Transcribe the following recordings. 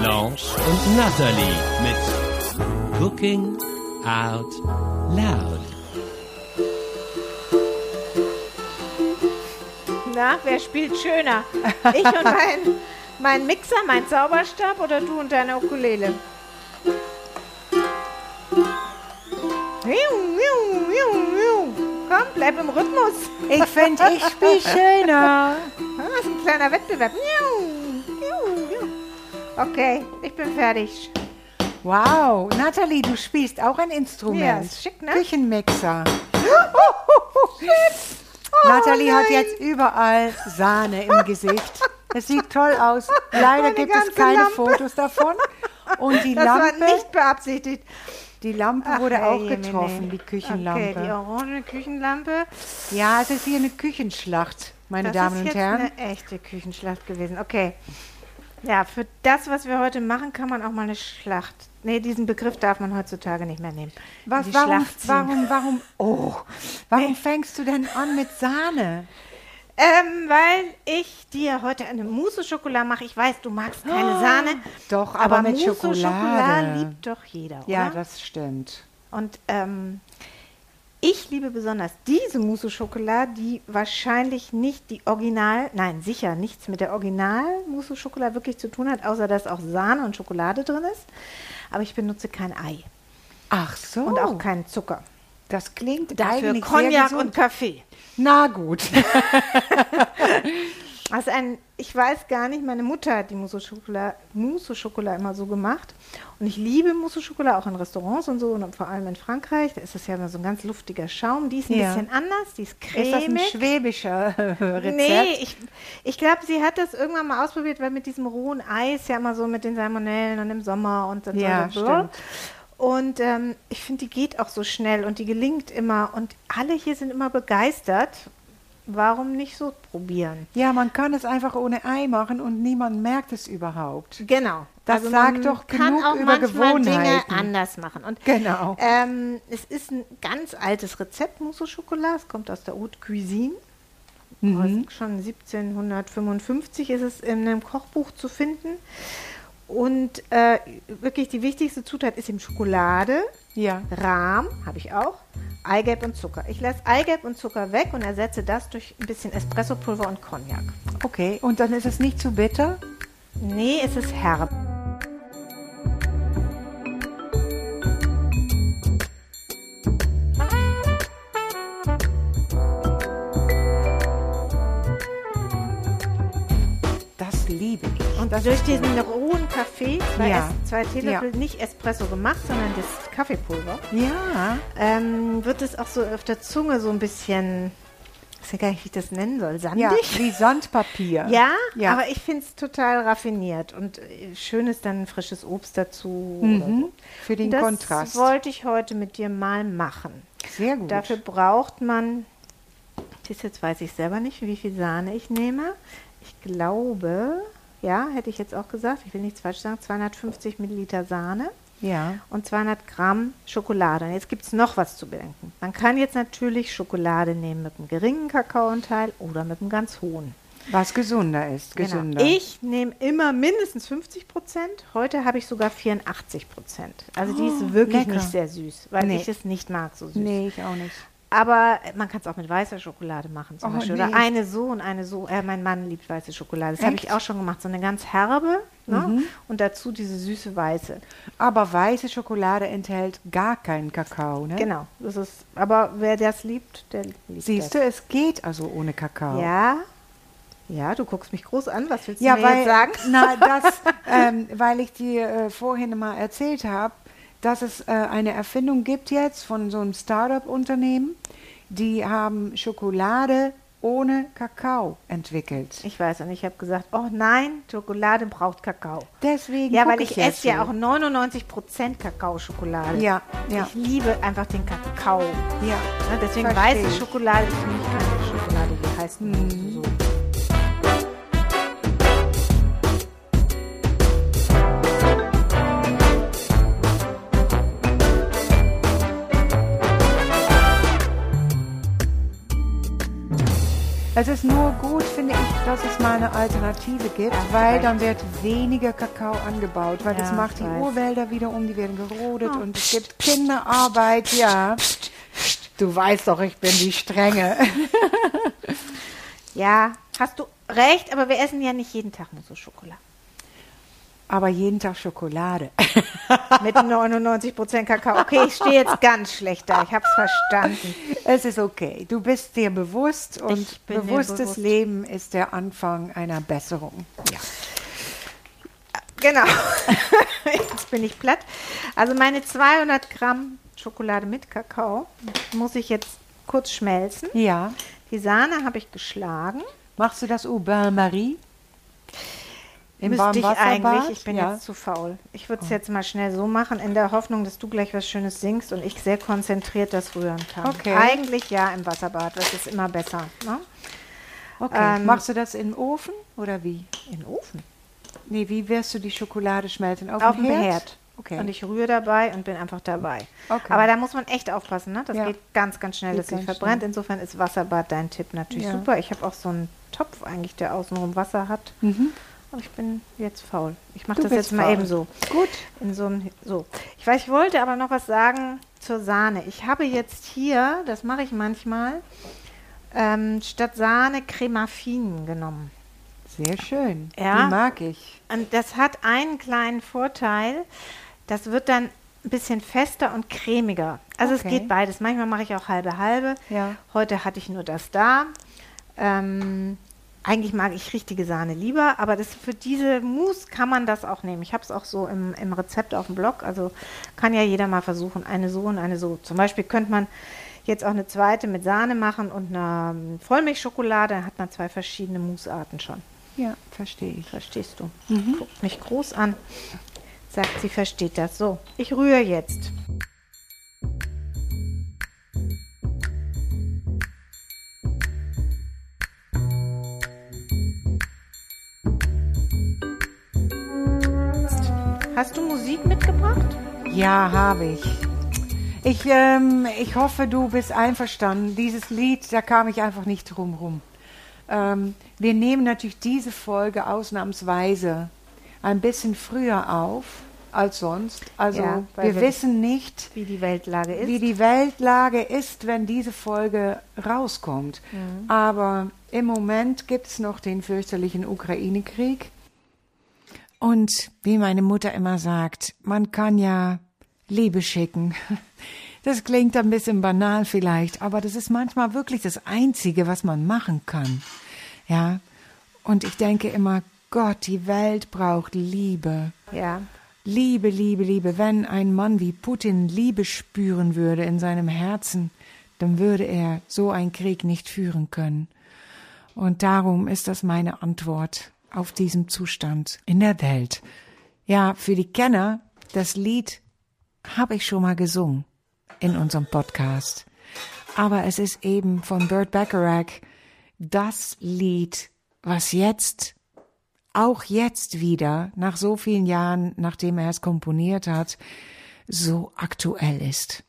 Blanche und Natalie mit Cooking Out Loud. Na, wer spielt schöner? Ich und mein, mein Mixer, mein Zauberstab oder du und deine Ukulele? Komm, bleib im Rhythmus. Ich finde, ich spiele schöner. Das ist ein kleiner Wettbewerb. Okay, ich bin fertig. Wow, Nathalie, du spielst auch ein Instrument. Ja, ist schick, ne? Küchenmixer. Nathalie hat jetzt überall Sahne im Gesicht. Es sieht toll aus. Leider Meine gibt es keine Lampe. Fotos davon. Und die Das Lampe, war nicht beabsichtigt. die Lampe Ach, wurde auch herrje, getroffen, Mene. die Küchenlampe. Okay, die orange Küchenlampe. ja, es ist hier eine Küchenschlacht, meine das Damen ist und Herren. eine echte Küchenschlacht gewesen. Okay. Ja, für das, was wir heute machen, kann man auch mal eine Schlacht. Nee, diesen Begriff darf man heutzutage nicht mehr nehmen. Was, Die warum, warum, warum, oh, warum fängst du denn an mit Sahne? Ähm, weil ich dir heute eine Mousse-Schokolade mache. Ich weiß, du magst keine Sahne. Doch, aber mit Mousse-Schokolade Schokolade. liebt doch jeder, Ja, oder? das stimmt. Und ähm, ich liebe besonders diese Mousse-Schokolade, die wahrscheinlich nicht die Original, nein, sicher nichts mit der Original-Mousse-Schokolade wirklich zu tun hat, außer dass auch Sahne und Schokolade drin ist. Aber ich benutze kein Ei Ach so. und auch keinen Zucker. Das klingt Dafür eigentlich Cognac und Kaffee. Na gut. Also ein, ich weiß gar nicht, meine Mutter hat die Mousse-Schokolade Mousse-Schokolade immer so gemacht. Und ich liebe Mousse-Schokolade auch in Restaurants und so und vor allem in Frankreich. Da ist das ja immer so ein ganz luftiger Schaum. Die ist ein Ja. bisschen anders, die ist Ist das ein cremig. schwäbischer Rezept? Nee, ich, ich glaube, sie hat das irgendwann mal ausprobiert, weil mit diesem rohen Eis ja immer so mit den Salmonellen und im Sommer und dann Ja, so. stimmt. Und ähm, ich finde, die geht auch so schnell und die gelingt immer. Und alle hier sind immer begeistert. Warum nicht so probieren? Ja, man kann es einfach ohne Ei machen und niemand merkt es überhaupt. Genau. Das man sagt doch kann genug auch über manchmal Dinge Gewohnheiten. anders machen. Und Genau. ähm, es ist ein ganz altes Rezept, Mousse Schokolade. Es kommt aus der Haute Cuisine. Mhm. Schon 1755 ist es in einem Kochbuch zu finden. Und äh, wirklich die wichtigste Zutat ist eben Schokolade, Ja. Rahm, habe ich auch, Eigelb und Zucker. Ich lasse Eigelb und Zucker weg und ersetze das durch ein bisschen Espressopulver und Cognac. Okay, und dann ist es nicht zu bitter? Nee, es ist herb. Liebe ich. Und durch diesen rohen Kaffee, zwei, Ja. es, zwei Teelöffel, Ja. nicht Espresso gemacht, sondern das Kaffeepulver, Ja. ähm, wird es auch so auf der Zunge so ein bisschen, ich weiß gar nicht, wie ich das nennen soll, sandig. Ja, wie Sandpapier. Ja, Ja. aber ich finde es total raffiniert und äh, schön ist dann frisches Obst dazu. Mhm, so. für den das Kontrast. wollte ich heute mit dir mal machen. Sehr gut. Dafür braucht man, das jetzt weiß ich selber nicht, wie viel Sahne ich nehme. Ich glaube, ja, hätte ich jetzt auch gesagt, ich will nichts falsch sagen, 250 Milliliter Sahne ja. und 200 Gramm Schokolade. Und jetzt gibt es noch was zu bedenken. Man kann jetzt natürlich Schokolade nehmen mit einem geringen Kakaoanteil oder mit einem ganz hohen. Was gesunder ist. Gesünder. Genau. Ich nehme immer mindestens 50 Prozent. Heute habe ich sogar 84 Prozent. Also die ist wirklich lecker. nicht sehr süß, weil Nee. ich es nicht mag so süß. Nee, ich auch nicht. Aber man kann es auch mit weißer Schokolade machen zum Oh, Beispiel. nee. Oder eine so und eine so. Äh, mein Mann liebt weiße Schokolade. Das habe ich? Mhm. auch schon gemacht. So eine ganz herbe ne? und dazu diese süße weiße. Aber weiße Schokolade enthält gar keinen Kakao, ne? Genau. Das ist, aber wer das liebt, der liebt Siehst das. du, es geht also ohne Kakao. Ja. Ja, du guckst mich groß an. Was willst du Ja, mir weil, jetzt sagen? Na, das, ähm, weil ich dir äh, vorhin mal erzählt habe, dass es äh, eine Erfindung gibt jetzt von so einem Startup-Unternehmen. Die haben Schokolade ohne Kakao entwickelt. Ich weiß und ich habe gesagt, oh nein, Schokolade braucht Kakao. Deswegen Ja, weil ich jetzt esse ja auch 99% Kakaoschokolade. Ja, ja, Ich liebe einfach den Kakao. ja. Ne, deswegen Versteh weiße ich. Schokolade ist für mich keine Schokolade, die heißt Mhm. so. Es ist nur gut, finde ich, dass es mal eine Alternative gibt, Hast weil dann wird weniger Kakao angebaut, weil das Ja, macht ich die weiß. Urwälder wiederum, die werden gerodet Oh. und es gibt Kinderarbeit, ja. Du weißt doch, ich bin die Strenge. Ja, hast du recht, aber wir essen ja nicht jeden Tag nur so Schokolade. Aber jeden Tag Schokolade. Mit 99% Kakao. Okay, ich stehe jetzt ganz schlecht da. Ich habe es verstanden. Es ist okay. Du bist dir bewusst und bewusstes bewusst. Leben ist der Anfang einer Besserung. Ja. Genau. Jetzt bin ich platt. Also meine 200 Gramm Schokolade mit Kakao muss ich jetzt kurz schmelzen. Ja. Die Sahne habe ich geschlagen. Machst du das au bain-marie? Im Müsste ich eigentlich. Ich bin ja. jetzt zu faul. Ich würde es jetzt mal schnell so machen, in der Hoffnung, dass du gleich was Schönes singst und ich sehr konzentriert das rühren kann. Okay. Eigentlich ja im Wasserbad. Das ist immer besser. Ne? Okay. ähm, Machst du das im Ofen oder wie? Den Ofen. Nee, wie wirst du die Schokolade schmelzen? Auf, Auf dem Herd? Herd. Okay. Und ich rühre dabei und bin einfach dabei. Okay. Aber da muss man echt aufpassen, ne? Das Ja. geht ganz, ganz schnell, Geht dass sie verbrennt. Insofern ist Wasserbad dein Tipp natürlich Ja. super. Ich habe auch so einen Topf eigentlich, der außenrum Wasser hat. Mhm. Ich bin jetzt faul. Ich mache das jetzt mal faul. eben so. Gut. In so einem, so. Ich weiß, ich wollte aber noch was sagen zur Sahne. Ich habe jetzt hier, das mache ich manchmal, ähm, statt Sahne Cremafinen genommen. Sehr schön. Ja. Die mag ich. Und das hat einen kleinen Vorteil. Das wird dann ein bisschen fester und cremiger. Also Okay. es geht beides. Manchmal mache ich auch halbe halbe. Ja. Heute hatte ich nur das da. Ähm, eigentlich mag ich richtige Sahne lieber, aber das für diese Mousse kann man das auch nehmen. Ich habe es auch so im, im Rezept auf dem Blog. Also kann ja jeder mal versuchen, eine so und eine so. Zum Beispiel könnte man jetzt auch eine zweite mit Sahne machen und eine ähm, Vollmilchschokolade. Dann hat man zwei verschiedene Moussearten schon. Ja, verstehe ich. Verstehst du? Guckt mich groß an. Sagt, sie versteht das. So, ich rühre jetzt. Mitgebracht? Ja, habe ich. Ich, ähm, ich hoffe, du bist einverstanden. Dieses Lied, da kam ich einfach nicht drum rum. Ähm, wir nehmen natürlich diese Folge ausnahmsweise ein bisschen früher auf als sonst. Also Ja, wir wir- wissen nicht, Wie die Weltlage ist. wie die Weltlage ist, wenn diese Folge rauskommt. Mhm. Aber im Moment gibt es noch den fürchterlichen Ukraine-Krieg. Und wie meine Mutter immer sagt, man kann ja Liebe schicken. Das klingt ein bisschen banal vielleicht, aber das ist manchmal wirklich das Einzige, was man machen kann. Ja. Und ich denke immer, Gott, die Welt braucht Liebe. ja, Liebe, Liebe, Liebe. Wenn ein Mann wie Putin Liebe spüren würde in seinem Herzen, dann würde er so einen Krieg nicht führen können. Und darum ist das meine Antwort auf diesen Zustand in der Welt. Ja, für die Kenner, das Lied habe ich schon mal gesungen in unserem Podcast. Aber es ist eben von Burt Bacharach das Lied, was jetzt auch jetzt wieder, nach so vielen Jahren, nachdem er es komponiert hat, so aktuell ist.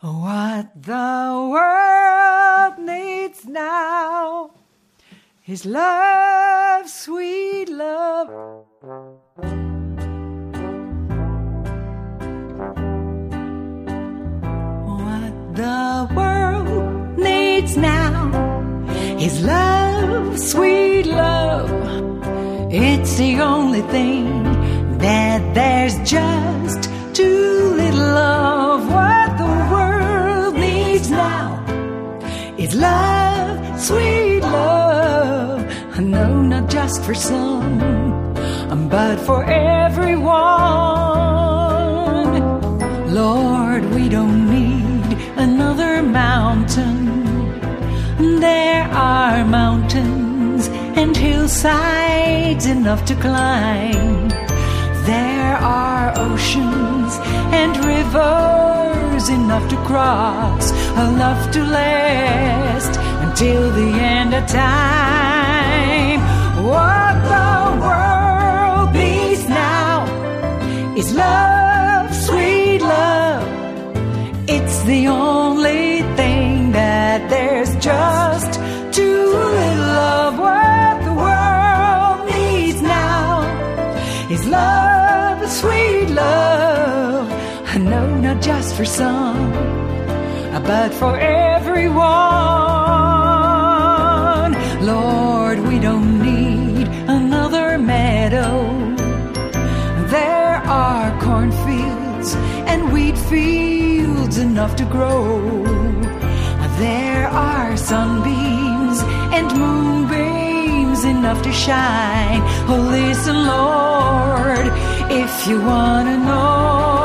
What the world needs now is love, sweet love. What the world needs now is love, sweet love. It's the only thing that there's just too little of. What the world needs now is love, sweet love. know not just for some, but for everyone. Lord, we don't need another mountain. There are mountains and hillsides enough to climb. There are oceans and rivers enough to cross, enough to last until the end of time. What the world needs now is love, sweet love. It's the only thing that there's just too little of. What the world needs now is love, sweet love. I know not just for some, but for everyone. Cornfields and wheat fields enough to grow. There are sunbeams and moonbeams enough to shine. Oh, listen, Lord, if you want to know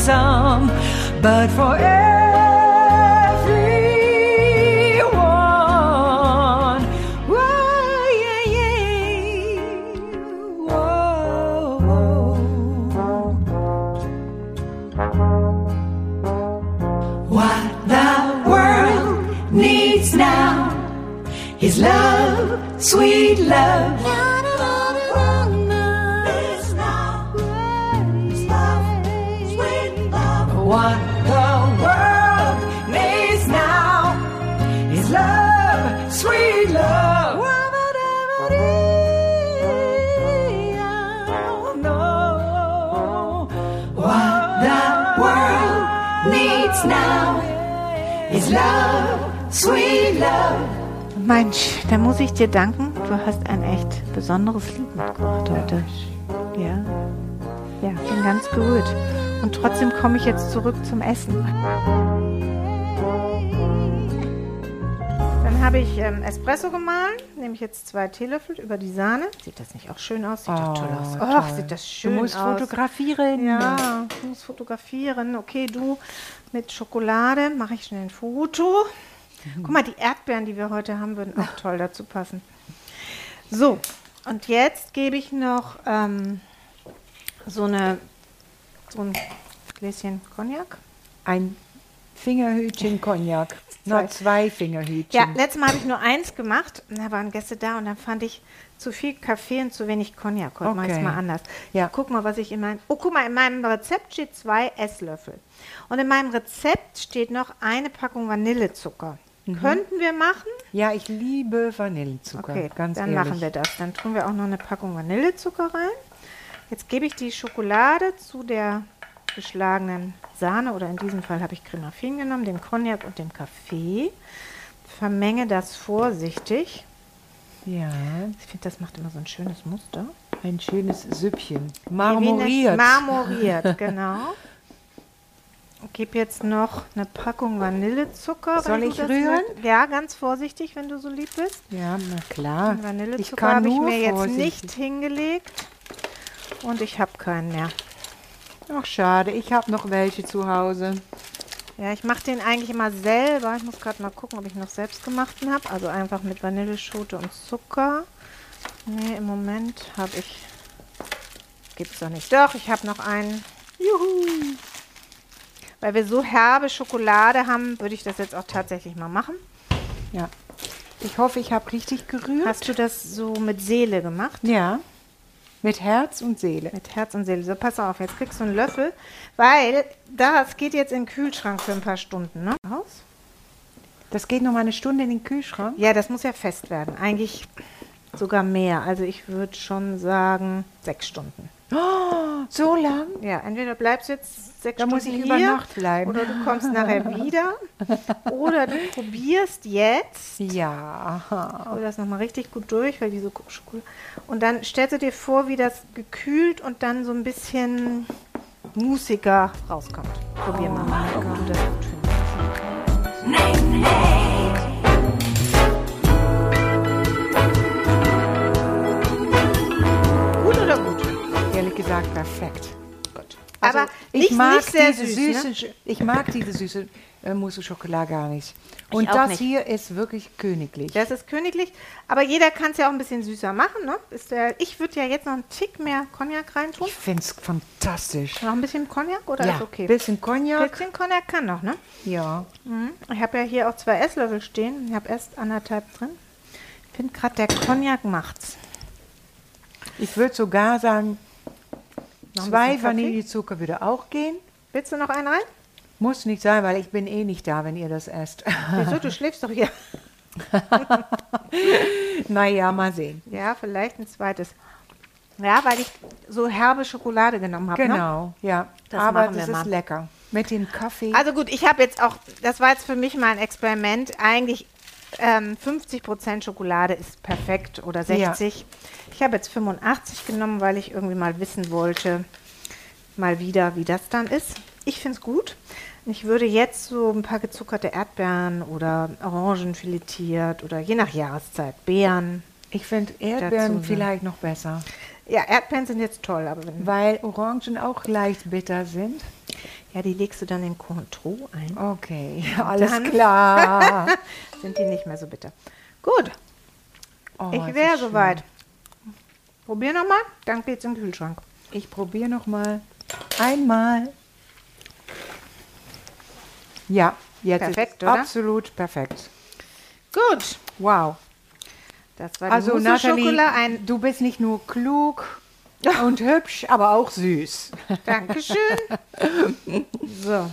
some, but for everyone. Whoa, yeah, yeah. Whoa, whoa. What the world needs now is love, sweet love. Dir danken. Du hast ein echt besonderes Lied mitgebracht heute. Ja. Ja, bin ganz gerührt. Und trotzdem komme ich jetzt zurück zum Essen. Dann habe ich ähm, Espresso gemahlen, nehme ich jetzt zwei Teelöffel über die Sahne. Sieht das nicht auch schön aus? Sieht doch toll aus. Ach, sieht das schön Du musst aus. fotografieren. Ja, ich muss fotografieren. Okay, du mit Schokolade mache ich schnell ein Foto. Guck mal, die Erdbeeren, die wir heute haben, würden auch toll dazu passen. So, und jetzt gebe ich noch ähm, so, eine, so ein Gläschen Cognac. Ein Fingerhütchen Cognac. Noch zwei Fingerhütchen. Ja, letztes Mal habe ich nur eins gemacht. Da waren Gäste da und dann fand ich zu viel Kaffee und zu wenig Cognac. Heute mache ich es Okay. mal anders. Ja. Guck mal, was ich in meinem. Oh, guck mal, in meinem Rezept steht zwei Esslöffel. Und in meinem Rezept steht noch eine Packung Vanillezucker. Könnten wir machen? Ja, ich liebe Vanillezucker. Okay, ganz dann ehrlich. machen wir das. Dann tun wir auch noch eine Packung Vanillezucker rein. Jetzt gebe ich die Schokolade zu der geschlagenen Sahne oder in diesem Fall habe ich Cremafin genommen, den Cognac und dem Kaffee. Vermenge das vorsichtig. Ja, Ich finde, das macht immer so ein schönes Muster. ein schönes Süppchen. Marmoriert. Marmoriert, genau. Ich gebe jetzt noch eine Packung Vanillezucker. Soll ich rühren? möchtest. Ja, ganz vorsichtig, wenn du so lieb bist. ja, na klar. Den Vanillezucker habe ich mir jetzt vorsichtig. nicht hingelegt. Und ich habe keinen mehr. Ach, schade. Ich habe noch welche zu Hause. Ja, ich mache den eigentlich immer selber. Ich muss gerade mal gucken, ob ich noch selbst gemachten habe. Also einfach mit Vanilleschote und Zucker. Nee, im Moment habe ich... Gibt es doch nicht. Doch, ich habe noch einen. Juhu! Weil wir so herbe Schokolade haben, würde ich das jetzt auch tatsächlich mal machen. Ja. Ich hoffe, ich habe richtig gerührt. Hast du das so mit Seele gemacht? ja. Mit Herz und Seele. Mit Herz und Seele. So, pass auf, jetzt kriegst du einen Löffel, weil das geht jetzt in den Kühlschrank für ein paar Stunden, ne? Aus? Das geht noch mal eine Stunde in den Kühlschrank. Ja, das muss ja fest werden. Eigentlich sogar mehr. Also ich würde schon sagen sechs Stunden. Oh, so lang? Ja, entweder bleibst du jetzt sechs Da muss Stunden ich über hier Nacht bleiben. oder du kommst nachher wieder oder du probierst jetzt Ja. Hol das nochmal richtig gut durch, weil diese Schokolade. Und dann stellst du dir vor, wie das gekühlt und dann so ein bisschen musiker rauskommt. Probier mal, ob du das gut findest. Gut Ehrlich gesagt, perfekt. Gut. Also, Aber ich nicht, mag nicht sehr diese süß. süße, ne? Ich mag diese süße äh, Mousse au Chocolat gar nicht. Und das nicht. hier ist wirklich königlich. Das ist königlich, aber jeder kann es ja auch ein bisschen süßer machen. Ne? Ist der, ich würde ja jetzt noch einen Tick mehr Cognac reintun. Ich finde es fantastisch. Noch ein bisschen Cognac oder ja, ist okay? bisschen Cognac. bisschen Cognac kann noch, ne? Ja. Mhm. Ich habe ja hier auch zwei Esslöffel stehen. Ich habe erst anderthalb drin. Ich finde gerade der Cognac macht's. Ich würde sogar sagen, ein zwei? Vanillezucker würde auch gehen. Willst du noch einen rein? Muss nicht sein, weil ich bin eh nicht da, wenn ihr das esst. Wieso? Du schläfst doch hier. naja, mal sehen. Ja, vielleicht ein zweites. Ja, weil ich so herbe Schokolade genommen habe. Ne? Genau, ja. Das Aber das ist mal. lecker. Mit dem Kaffee. Also gut, ich habe jetzt auch, das war jetzt für mich mal ein Experiment. Eigentlich ähm, 50% Schokolade ist perfekt oder 60. Ich habe jetzt 85 genommen, weil ich irgendwie mal wissen wollte, mal wieder, wie das dann ist. Ich finde es gut. Ich würde jetzt so ein paar gezuckerte Erdbeeren oder Orangen filetiert oder je nach Jahreszeit Beeren. ich finde Erdbeeren dazu, vielleicht noch besser, Ja, Erdbeeren sind jetzt toll, aber wenn, weil Orangen auch leicht bitter sind. ja, die legst du dann in Cointreau ein. Okay, alles Dann- klar. Sind die nicht mehr so bitter. Gut, Oh, ich wäre soweit. Probier nochmal, dann geht's in den Kühlschrank. Ich probiere noch mal einmal. Ja, jetzt Perfekt, ist oder? absolut perfekt. Gut, Wow. Das war die Also Nathalie. Ein du bist nicht nur klug und hübsch, aber auch süß. Dankeschön. so.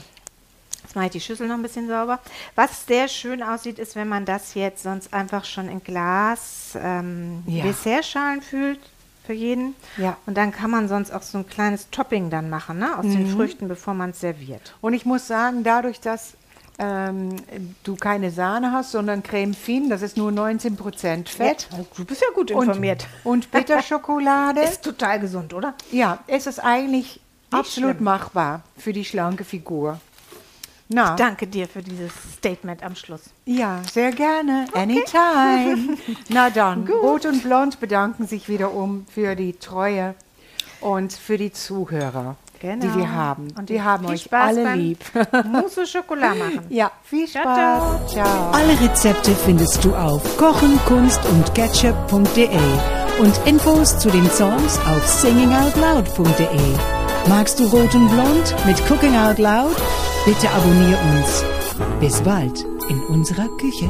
Jetzt mache ich die Schüssel noch ein bisschen sauber. Was sehr schön aussieht, ist, wenn man das jetzt sonst einfach schon in Glas ähm, Ja. Dessertschalen füllt für jeden. Ja. Und dann kann man sonst auch so ein kleines Topping dann machen, ne? Aus Mhm. den Früchten, bevor man es serviert. Und ich muss sagen, dadurch, dass ähm, du keine Sahne hast, sondern Creme Fine, das ist nur 19% Fett. Ja, du bist ja gut informiert. Und, und Bitterschokolade. Ist total gesund, oder? ja, es ist eigentlich absolut schlimm. machbar für die schlanke Figur. Na, Danke dir für dieses Statement am Schluss. ja, sehr gerne. Anytime. Na dann, Rot und Blond bedanken sich wiederum für die Treue und für die Zuhörer, die Genau. wir haben. Und wir haben euch Spaß alle lieb. Mousse au Chocolat machen. ja, viel Ciao, Spaß. ciao. Alle Rezepte findest du auf kochen, kunst und ketchup.de und Infos zu den Songs auf singingoutloud.de. Magst du Rot und Blond mit Cooking Out Loud? Bitte abonnier uns. Bis bald in unserer Küche.